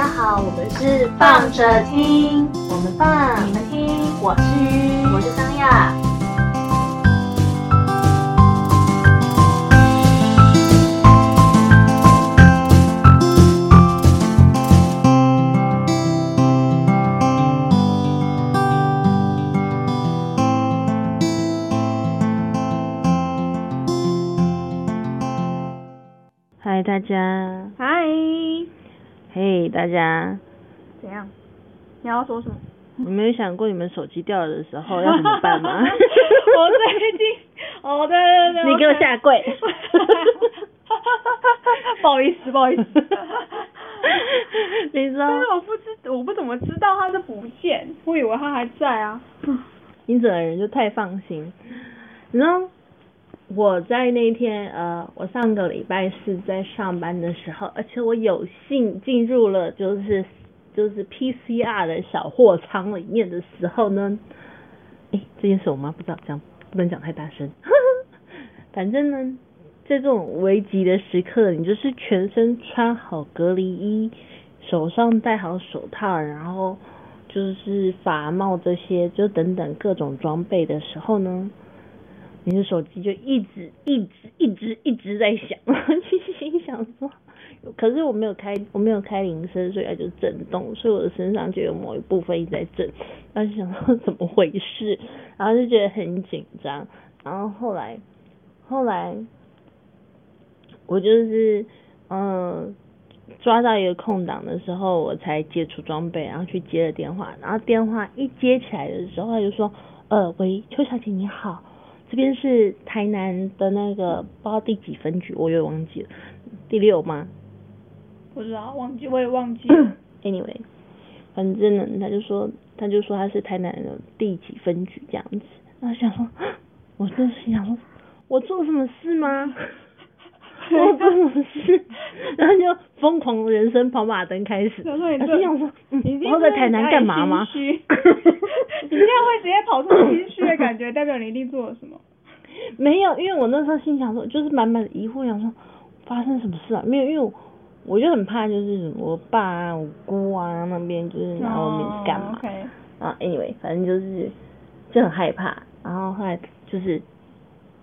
家好，我们是放着听，我们放，你们听，我是鱼，我是张亚。嗨，大家，嗨，嘿，大家，怎样？你要说什么？你没有想过你们手机掉了的时候 要怎么办吗？我最近，哦，对对对，你给我下跪。不好意思，不好意思。你知道但是我不知，我不怎么知道他是不见，我以为他还在啊。你整个人就太放心。你知道我在那天呃，我上个礼拜四在上班的时候，而且我有幸进入了就是就是 PCR 的小货仓里面的时候呢，诶，这件事我妈不知道，这样不能讲太大声。反正呢，在这种危急的时刻，你就是全身穿好隔离衣，手上戴好手套，然后就是法帽这些，就等等各种装备的时候呢，你的手机就一直一直一直一直在响，就 心想说，可是我没有开我没有开铃声，所以它就震动，所以我的身上就有某一部分一直在震，然后想说怎么回事，然后就觉得很紧张，然后后来后来我就是嗯。抓到一个空档的时候，我才解除装备，然后去接了电话。然后电话一接起来的时候，他就说：“呃，喂，邱小姐你好，这边是台南的那个不知道第几分局，我也忘记了，第六吗？不知道，忘记我也忘记了。Anyway，反正呢，他就说他就说他是台南的第几分局这样子。然后想说，我真的是想说，我做什么事吗？我做什么事？然后就疯狂人生跑马灯开始。我心想说，一，定我要在台南干嘛吗？你这样会直接跑出心虚的感觉，代表你一定做了什么。没有，因为我那时候心想说，就是满满的疑惑，想说发生什么事啊？没有，因为我我就很怕，就是我爸啊、我姑啊那边就是拿我名字干嘛啊，anyway，反正就是就很害怕，然后后来就是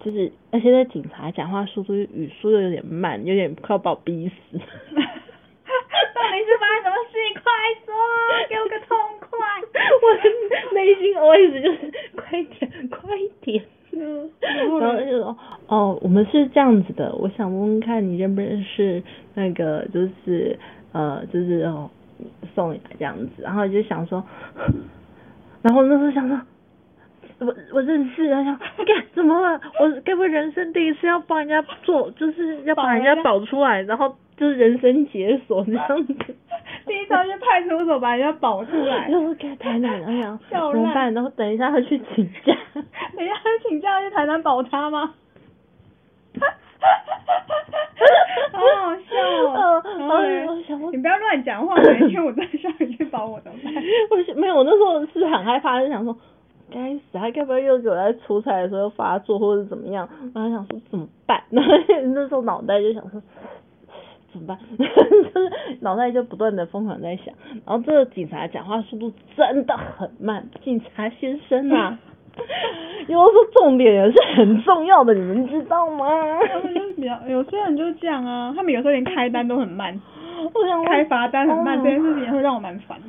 就是，而且那警察讲话速度语速又有点慢，有点快要把我逼死。到底是发生什么事？快说，给我个痛快。我的内心 always 就是快点，快点。嗯，然后就说哦，我们是这样子的，我想问问看你认不认识那个就是呃就是哦送你来这样子，然后就想说，然后那时候想说。我我认识，然后想，干怎么了？我该不会人生第一次要帮人家做，就是要把人家保出来，然后就是人生解锁这样子。第一招就派出所把人家保出来，就是给台南，然后想笑烂怎么办？然后等一下他去请假。等一下他请假去台南保他吗？好好笑哦！嗯然后嘞然后我想说你不要乱讲话，哪一天我真的需要你去保我怎么办？我是没有，我那时候是很害怕，就想说，该死，他该不会又给我在出差的时候又发作，或者怎么样？然后想说怎么办？然 后那时候脑袋就想说怎么办？就 是脑袋就不断的疯狂在想。然后这个警察讲话速度真的很慢，警察先生啊，因为我说重点也是很重要的，你们知道吗？他们就是比较，有些人就是这样啊，他们有时候连开单都很慢，我想开罚单很慢，哦这件事情也会让我蛮烦。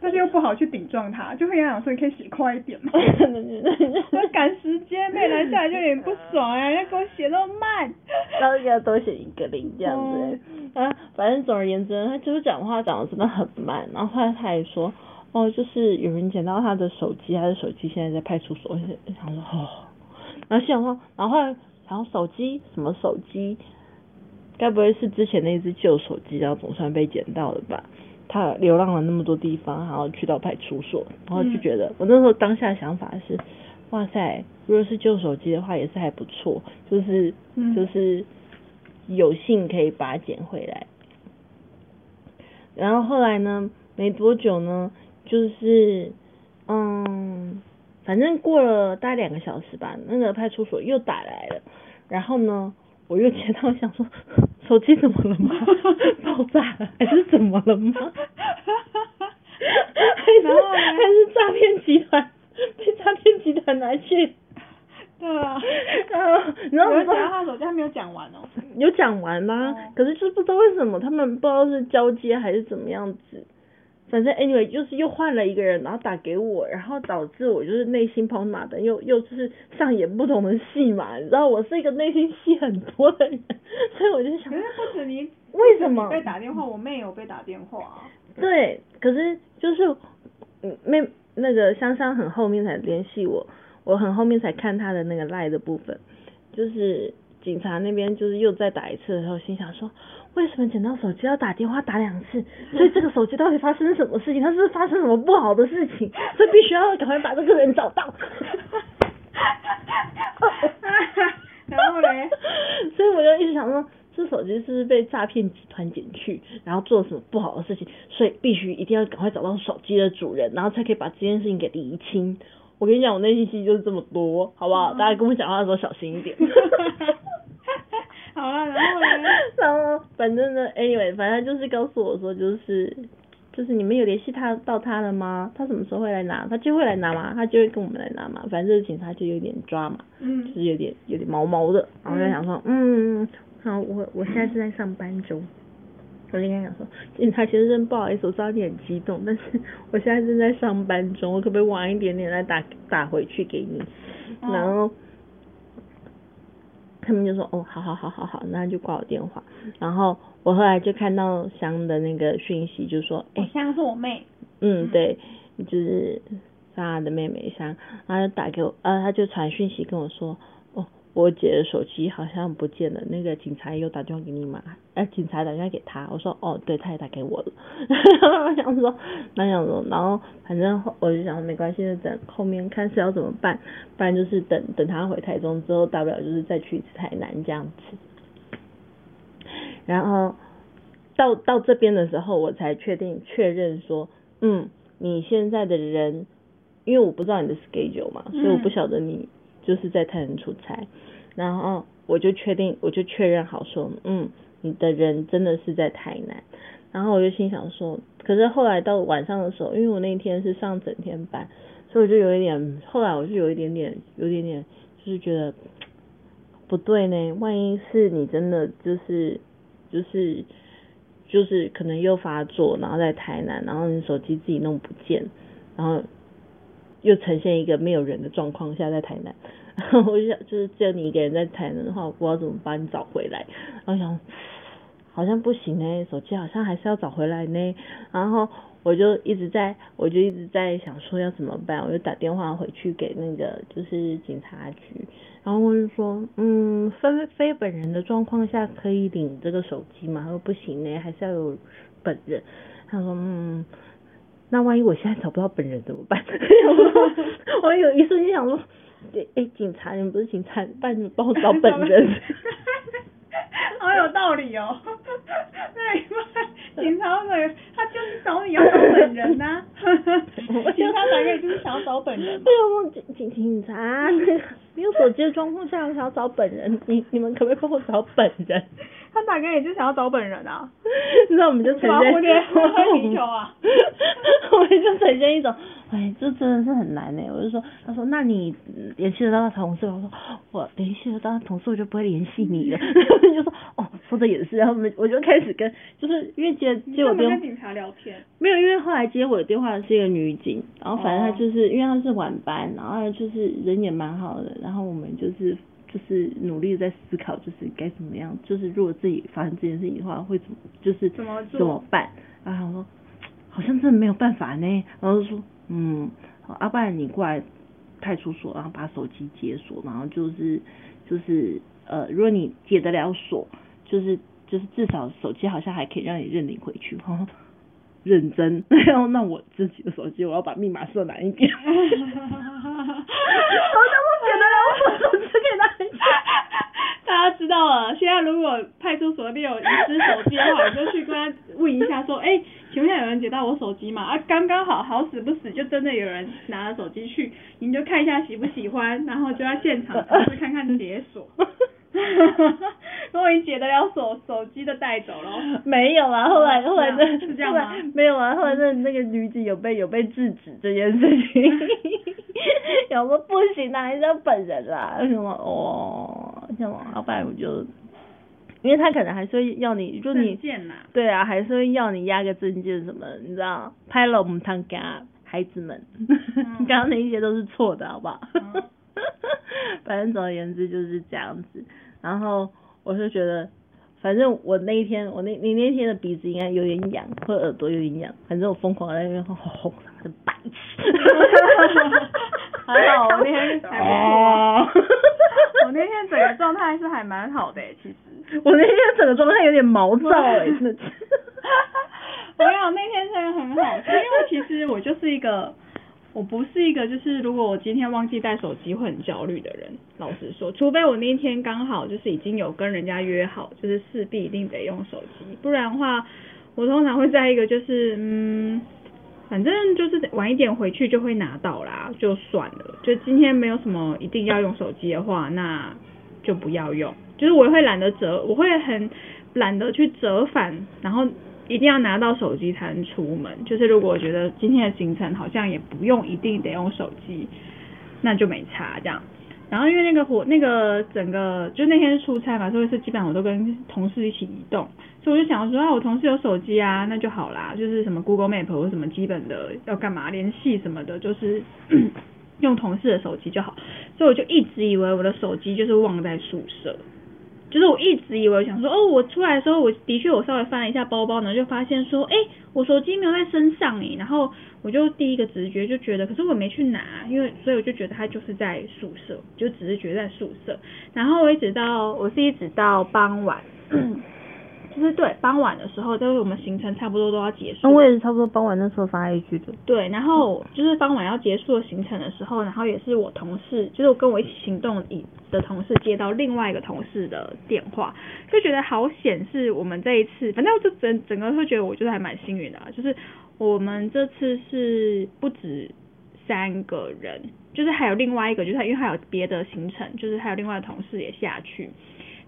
但是又不好去顶撞他，就会跟他讲说你可以写快一点嘛。要赶时间，被拦下来就有点不爽啊！要给我写那么慢。然后给他多写一个零这样子、啊，反正总而言之，他就是讲话讲的真的很慢。然后后来他还说，哦，就是有人捡到他的手机，他的手机现在在派出所。我想说，哦，然后心想说，然后然后手机什么手机，该不会是之前那只旧手机，然后总算被捡到了吧？他流浪了那么多地方，然后去到派出所，然后就觉得、我那时候当下想法是，哇塞，如果是旧手机的话，也是还不错，就是、嗯。就是有幸可以把它捡回来。然后后来呢，没多久呢，就是嗯，反正过了大概两个小时吧，那个派出所又打来了，然后呢，我又接到想说，手机怎么了吗？爆炸了还是怎么了吗？还是还是诈骗集团被诈骗集团拿去。对啊，然后我讲他手机还没有讲完哦。有讲完吗？可是就是不知道为什么他们不知道是交接还是怎么样子，反正 anyway 就是又换了一个人，然后打给我，然后导致我就是内心跑马灯，又又就是上演不同的戏嘛，你知道我是一个内心戏很多的人，所以我就想，可是不止你，为什么被打电话？我妹有被打电话。对，可是就是嗯妹那个香香很后面才联系我。我很后面才看她的那个赖的部分，就是警察那边就是又再打一次的时候，心想说，为什么捡到手机要打电话打两次？所以这个手机到底发生什么事情？它是是发生什么不好的事情？所以必须要赶快把这个人找到。然后嘞，所以我就一直想说，这手机是不是被诈骗集团捡去，然后做了什么不好的事情？所以必须一定要赶快找到手机的主人，然后才可以把这件事情给厘清。我跟你讲，我内心戏就是这么多，好不好？大家跟我讲话的时候小心一点。好了，然后呢？然后反正呢，anyway，反正就是告诉我说，就是就是你们有联系他到他了吗？他什么时候会来拿？他就会来拿嘛，他就会跟我们来拿嘛。反正警察就有点抓嘛，嗯，就是有点有点毛毛的。然后就想说，嗯，好，我我现在是在上班中。我就跟他讲说，警察先生，不好意思，我知道你很激动，但是我现在正在上班中，我可不可以晚一点点来打打回去给你？然后他们就说，哦，好好好好好，那就挂我电话。然后我后来就看到香的那个讯息，就说，哎，香是我妹，嗯，对，就是莎的妹妹香，然后就打给我，呃，他就传讯息跟我说。我姐的手机好像不见了，那个警察又打电话给你嘛？哎，警察打电话给他，我说哦，对，他也打给我了。我想说，那想说，然后反正我就想没关系，就等后面看是要怎么办，不然就是等等他回台中之后，大不了就是再去一次台南这样子。然后到到这边的时候，我才确定确认说，嗯，你现在的人，因为我不知道你的 schedule 嘛，所以我不晓得你。就是在台南出差，然后我就确定，我就确认好说，嗯，你的人真的是在台南，然后我就心想说，可是后来到晚上的时候，因为我那天是上整天班，所以我就有一点，后来我就有一点点，有点点，就是觉得不对呢，万一是你真的就是就是就是可能又发作，然后在台南，然后你手机自己弄不见，然后。又呈现一个没有人的状况下在台南，我就想就是只有你一个人在台南的话，我不知道怎么把你找回来。然后想好像不行呢，手机好像还是要找回来呢。然后我就一直在，我就一直在想说要怎么办。我就打电话回去给那个就是警察局，然后我就说，嗯，非非本人的状况下可以领这个手机吗？他说不行呢，还是要有本人。他说，嗯。那万一我现在找不到本人怎么办？我有一瞬间想说，哎，警察，你们不是警察，帮你帮我找本人。好有道理哦。对，警察会，他就是找你要找本人呐。警察打给你就是想要找本人。对啊，警警警察，没有手机的状况下，我想要找本人，你你们可不可以帮我找本人？他打给你就想要找本人啊，那我们就呈现，我们球啊，我们就呈现一种，哎，这真的是很难呢。我就说，他说，那你联系得到他同事？我说，我联系得到他同事，我就不会联系你了。就说，哦，说的也是。然后我们我就开始跟，就是因为接接我电话，跟警察聊天，没有，因为后来接我的电话是一个女警，然后反正她就是因为她是晚班，然后就是人也蛮好的，然后我们就是。就是努力在思考，就是该怎么样，就是如果自己发生这件事情的话，会怎么，就是怎么怎么办？然后说好像真的没有办法呢。然后说嗯，阿不然你过来派出所，然后把手机解锁，然后就是就是呃，如果你解得了锁，就是就是至少手机好像还可以让你认领回去。哈，认真，然后那我自己的手机我要把密码设难一点。好 像我解得了锁，手机给他。大家知道了，现在如果派出所那边有遗失手机的话，你就去跟他问一下，说，哎，请问下有人捡到我手机吗？啊，刚刚好，好死不死，就真的有人拿了手机去，你就看一下喜不喜欢，然后就在现场试试看看解锁。如果终于解得了手手机的带走了。没有啊，后来哦后来那是这样后吗没有啊，后来那那个女子有被有被制止这件事情，有说不行啊，还是要本人啦，什么？哦，什么，要不然我就，因为他可能还是会要你，就你。对啊，还是会要你压个证件什么的，你知道，拍了我们堂给他孩子们，刚刚那一些都是错的，好不好？嗯 反正总而言之就是这样子，然后我就觉得，反正我那一天，我那你那天的鼻子应该有点痒，或者耳朵有点痒，反正我疯狂在那边吼吼，他的白痴。还好我那天还不错哦我那天整个状态是还蛮好的、欸，其实。我那天整个状态有点毛躁哎、真的。没有，那天真的很好，因为其实我就是一个，我不是一个就是如果我今天忘记带手机会很焦虑的人。老实说，除非我那一天刚好就是已经有跟人家约好，就是势必一定得用手机，不然的话，我通常会在一个就是嗯。反正就是晚一点回去就会拿到啦，就算了。就今天没有什么一定要用手机的话，那就不要用。就是我会懒得折，我会很懒得去折返，然后一定要拿到手机才能出门。就是如果我觉得今天的行程好像也不用一定得用手机，那就没差这样。然后因为那个火那个整个就那天出差嘛，所以是基本上我都跟同事一起移动，所以我就想说啊，我同事有手机啊，那就好啦，就是什么 Google Map 或什么基本的要干嘛联系什么的，就是 用同事的手机就好。所以我就一直以为我的手机就是忘在宿舍。就是我一直以为想说，哦，我出来的时候，我的确我稍微翻了一下包包呢，就发现说，哎，我手机没有在身上诶，然后我就第一个直觉就觉得，可是我没去拿，因为所以我就觉得他就是在宿舍，就只是觉得在宿舍，然后我一直到我是一直到傍晚，就是对傍晚的时候，就是我们行程差不多都要结束，那我也是差不多傍晚那时候发 A G 的。对，然后就是傍晚要结束的行程的时候，然后也是我同事，就是我跟我一起行动以的同事接到另外一个同事的电话，就觉得好显示我们这一次，反正我就整整个会觉得我就是还蛮幸运的、啊，就是我们这次是不止三个人，就是还有另外一个，就是因为还有别的行程，就是还有另外的同事也下去，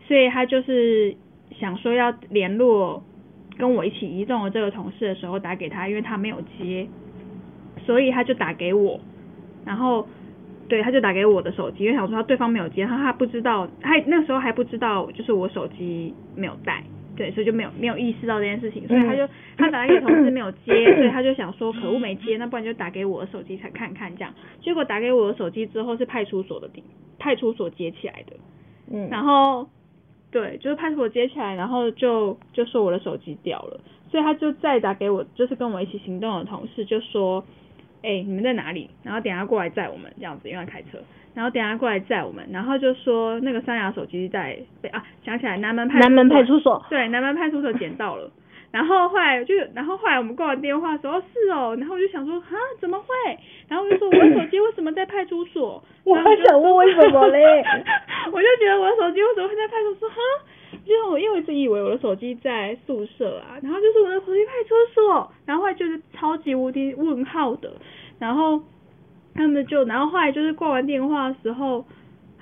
所以他就是想说要联络跟我一起移动的这个同事的时候打给他，因为他没有接，所以他就打给我，然后对他就打给我的手机，因为想说他对方没有接，他他不知道，他那时候还不知道就是我手机没有带。对，所以就没有没有意识到这件事情，所以他就他打给同事没有接，所以他就想说可恶没接，那不然就打给我的手机才看看这样。结果打给我的手机之后是派出所的地，派出所接起来的，嗯。然后对，就是派出所接起来，然后就就说我的手机掉了，所以他就再打给我，就是跟我一起行动的同事就说，哎、你们在哪里？然后等下过来载我们这样子，因为他开车，然后等下过来载我们，然后就说那个三亚手机在被啊想起来南门派南门派出所。对，南门派出所捡到了。然后后来就，然后后来我们挂完电话说，哦是哦，然后我就想说，啊怎么会？然后我就说我的手机为什么在派出所？我还想问为什么嘞？我就觉得我的手机为什么会在派出所？哈，就是我因为我一直以为我的手机在宿舍啊，然后就是我的手机派出所，然后后来就是超级无敌问号的，然后他们就，然后后来就是挂完电话的时候。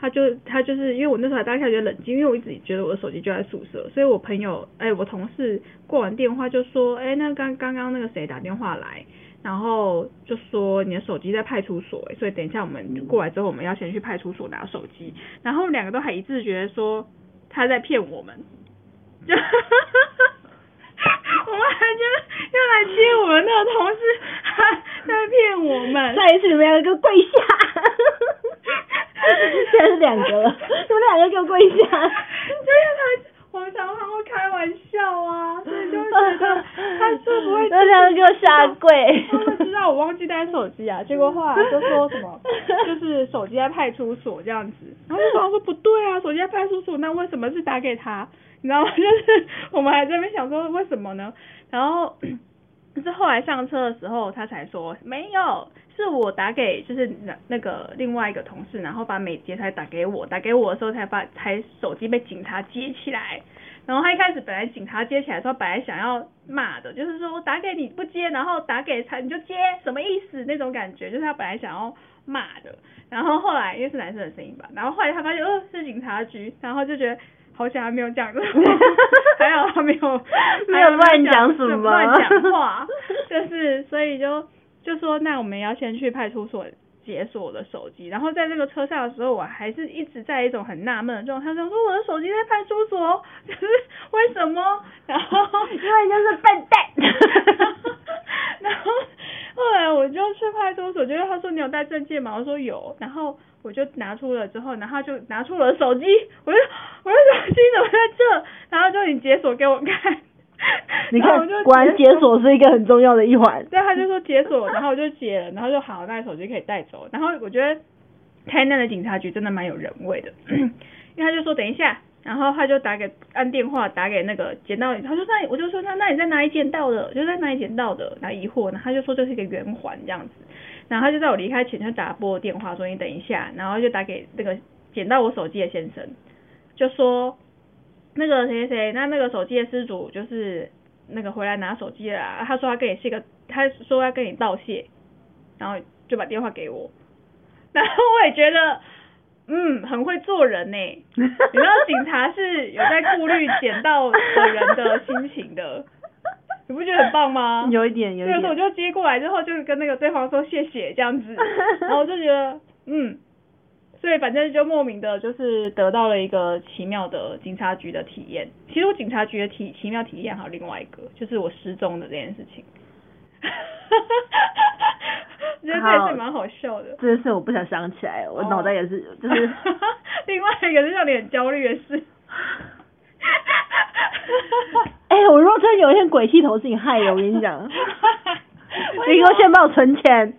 他就他就是因为我那时候还当下觉得冷静，因为我一直觉得我的手机就在宿舍，所以我朋友哎、我同事挂完电话就说，哎、那刚刚刚那个谁打电话来，然后就说你的手机在派出所、所以等一下我们过来之后，我们要先去派出所拿手机，然后两个都还一致觉得说他在骗我们，就我们还觉得要来接我们那个同事，还在骗我们，再一次你们两个跪下！现在是两个了，你们两个给我跪下！就是他，我们常常会开玩笑啊，所以就会觉得他是不会那两个给我下跪！他们知道我忘记带手机啊，结果后来就说什么，就是手机在派出所这样子，然后就说说不对啊，手机在派出所，那为什么是打给他？你知道吗？就是我们还在那边想说为什么呢？然后 是后来上车的时候，他才说没有，是我打给就是那那个另外一个同事，然后把美杰才打给我，打给我的时候才把才手机被警察接起来。然后他一开始本来警察接起来的时候，本来想要骂的，就是说我打给你不接，然后打给他你就接，什么意思那种感觉，就是他本来想要骂的。然后后来因为是男生的声音吧，然后后来他发现哦是警察局，然后就觉得好险还没有讲这种，还好他没有没有乱讲什么乱讲话，就是所以就就说那我们要先去派出所解锁我的手机，然后在这个车上的时候，我还是一直在一种很纳闷的状态，想说我的手机在派出所，就是为什么？然后因为就是笨蛋。然后后来我就去派出所，就是他说你有带证件吗？我说有，然后我就拿出了之后，然后就拿出了手机，我就我的手机怎么在这？然后就你解锁给我看，你看果然解锁是一个很重要的一环。对，他就说解锁，然后我就解了，然后就好，那手机可以带走。然后我觉得台南的警察局真的蛮有人味的，因为他就说等一下，然后他就打给按电话打给那个捡到，他说那我就说那那你在哪里捡到的？就在哪里捡到的？然后疑惑，然后他就说这是一个圆环这样子，然后他就在我离开前就打拨电话说你等一下，然后就打给那个捡到我手机的先生，就说那个谁谁谁，那那个手机的失主就是那个回来拿手机啦，他说他跟你是一个，他说要跟你道谢，然后就把电话给我，然后我也觉得，嗯，很会做人呢。你知道警察是有在顾虑捡到的人的心情的，你不觉得很棒吗？有一点，有一点，所以我。就接过来之后，就是跟那个对方说谢谢这样子，然后我就觉得，嗯，所以反正就莫名的，就是得到了一个奇妙的警察局的体验。其实我警察局的体奇妙体验还有另外一个，就是我失踪的这件事情。我觉得这也是蛮好笑的。这件事我不想想起来，我脑袋也是，就是 另外一个是让你很焦虑的事。哎、我如果真的有一天鬼剃头是你害的，我跟你讲，你给我先帮我存钱，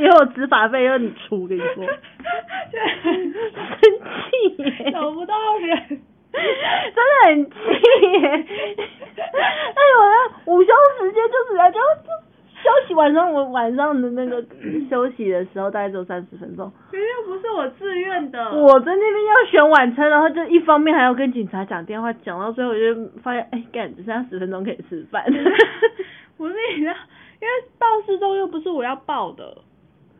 以后我执法费要你出，我跟你说，生气耶，找不到人。真的很气耶！哎呦，那午休时间就是来就就休息，晚上我晚上的那个 休息的时候大概只有三十分钟，可是又不是我自愿的。我在那边要选晚餐，然后就一方面还要跟警察讲电话，讲到最后我就发现，哎，干，只剩下十分钟可以吃饭。不是你知道，因为报失踪又不是我要报的，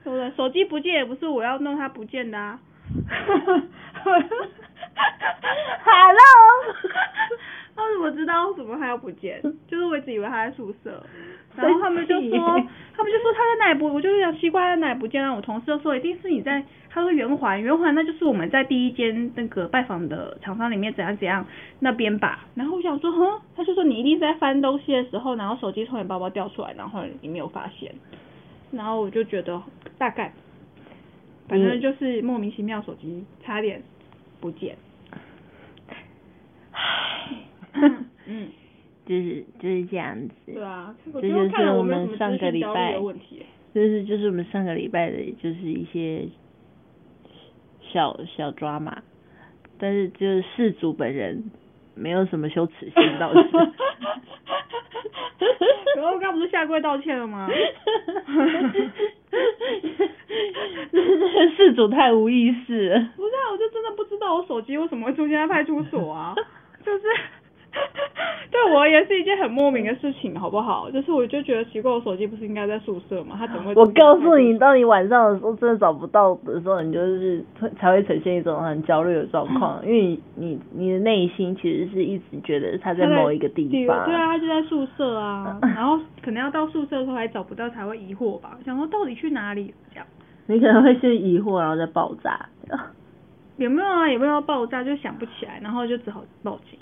对不对？手机不见也不是我要弄它不见的啊。Hello，他怎么知道为什么他要不见？就是我一直以为他在宿舍，然后他们就说，他们就说他在哪里不，我就想奇怪他在哪里不见啊。我同事就说一定是你在，他说圆环，圆环那就是我们在第一间那个拜访的厂商里面怎样怎样那边吧。然后我想说，哼，他就说你一定是在翻东西的时候，然后手机从你包包掉出来，然后你没有发现。然后我就觉得大概，反正就是莫名其妙手机差点不见。嗯，就是就是这样子。对啊，我这就是我们上个礼拜。就是就是我们上个礼拜的，就是一些小小抓马，但是就是事主本人没有什么羞耻心倒是。然后刚不是下跪道歉了吗？事主太无意识了。不是啊，我就真的不知道我手机为什么会出现在派出所啊，就是 对我而言是一件很莫名的事情，好不好？就是我就觉得奇怪，我手机不是应该在宿舍吗？他怎么会？我告诉你，，当你晚上的时候真的找不到的时候，你就是会才会呈现一种很焦虑的状况，因为你你你的内心其实是一直觉得他在某一个地方。对啊，他就在宿舍啊，然后可能要到宿舍的时候还找不到，才会疑惑吧，想说到底去哪里这样。你可能会先疑惑，然后再爆炸。有没有啊？有没有要爆炸？就想不起来，然后就只好报警。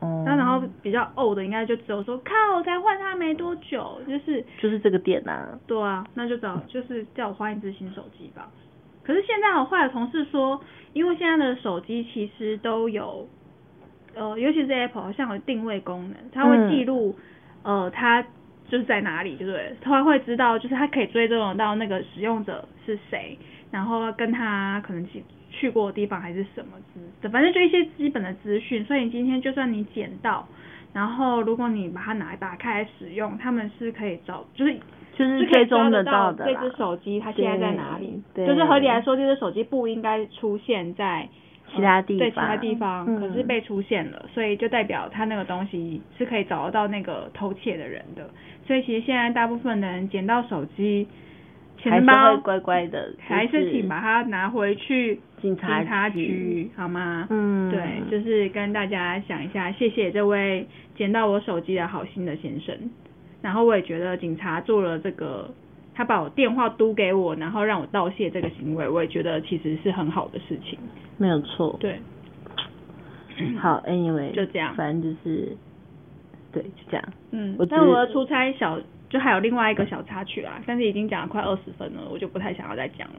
哦、那然后比较 old 的应该就只有说靠，我才换它没多久，就是就是这个点呐、啊。对啊，那就找就是叫我换一只新手机吧。可是现在我坏的同事说，因为现在的手机其实都有，呃，尤其是 Apple 好像有定位功能，它会嗯记录、呃它就是在哪里，对不对？它会知道就是它可以追踪到那个使用者是谁，然后跟他可能去去过的地方还是什么之，反正就一些基本的资讯。所以你今天就算你捡到，然后如果你把它拿打开来使用，他们是可以找，就是就是是可以追踪得到的这只手机它现在在哪里。对就是合理来说，这只手机不应该出现在其他地方对其他地方，嗯可是被出现了，所以就代表它那个东西是可以找得到那个偷窃的人的。所以其实现在大部分的人捡到手机，钱包会乖乖的，还是请把它拿回去警察局局好吗？嗯，对，就是跟大家讲一下，谢谢这位捡到我手机的好心的先生。然后我也觉得警察做了这个，他把我电话嘟给我，然后让我道谢这个行为，我也觉得其实是很好的事情。没有错。对，好，anyway，就这样反正就是，对，就这样。嗯但我的出差小就还有另外一个小插曲啦，但是已经讲了快二十分了，我就不太想要再讲了。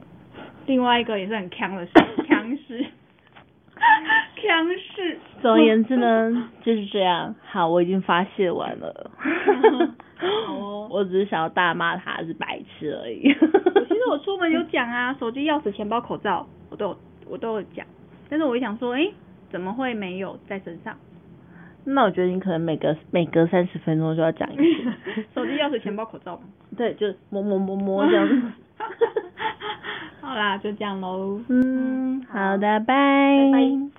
另外一个也是很强的事，强势，强势。总而言之呢，就是这样。好，我已经发泄完了。好哦我只是想要大骂他是白痴而已。我其实我出门有讲啊，手机、钥匙、钱包、口罩，我都有我都有讲。但是我一想说，诶，怎么会没有在身上？那我觉得你可能每隔每隔三十分钟就要讲一次。手机、钥匙、钱包、口罩嘛。对，就摸摸摸摸这样子。好啦，就这样喽。嗯，好的，拜拜拜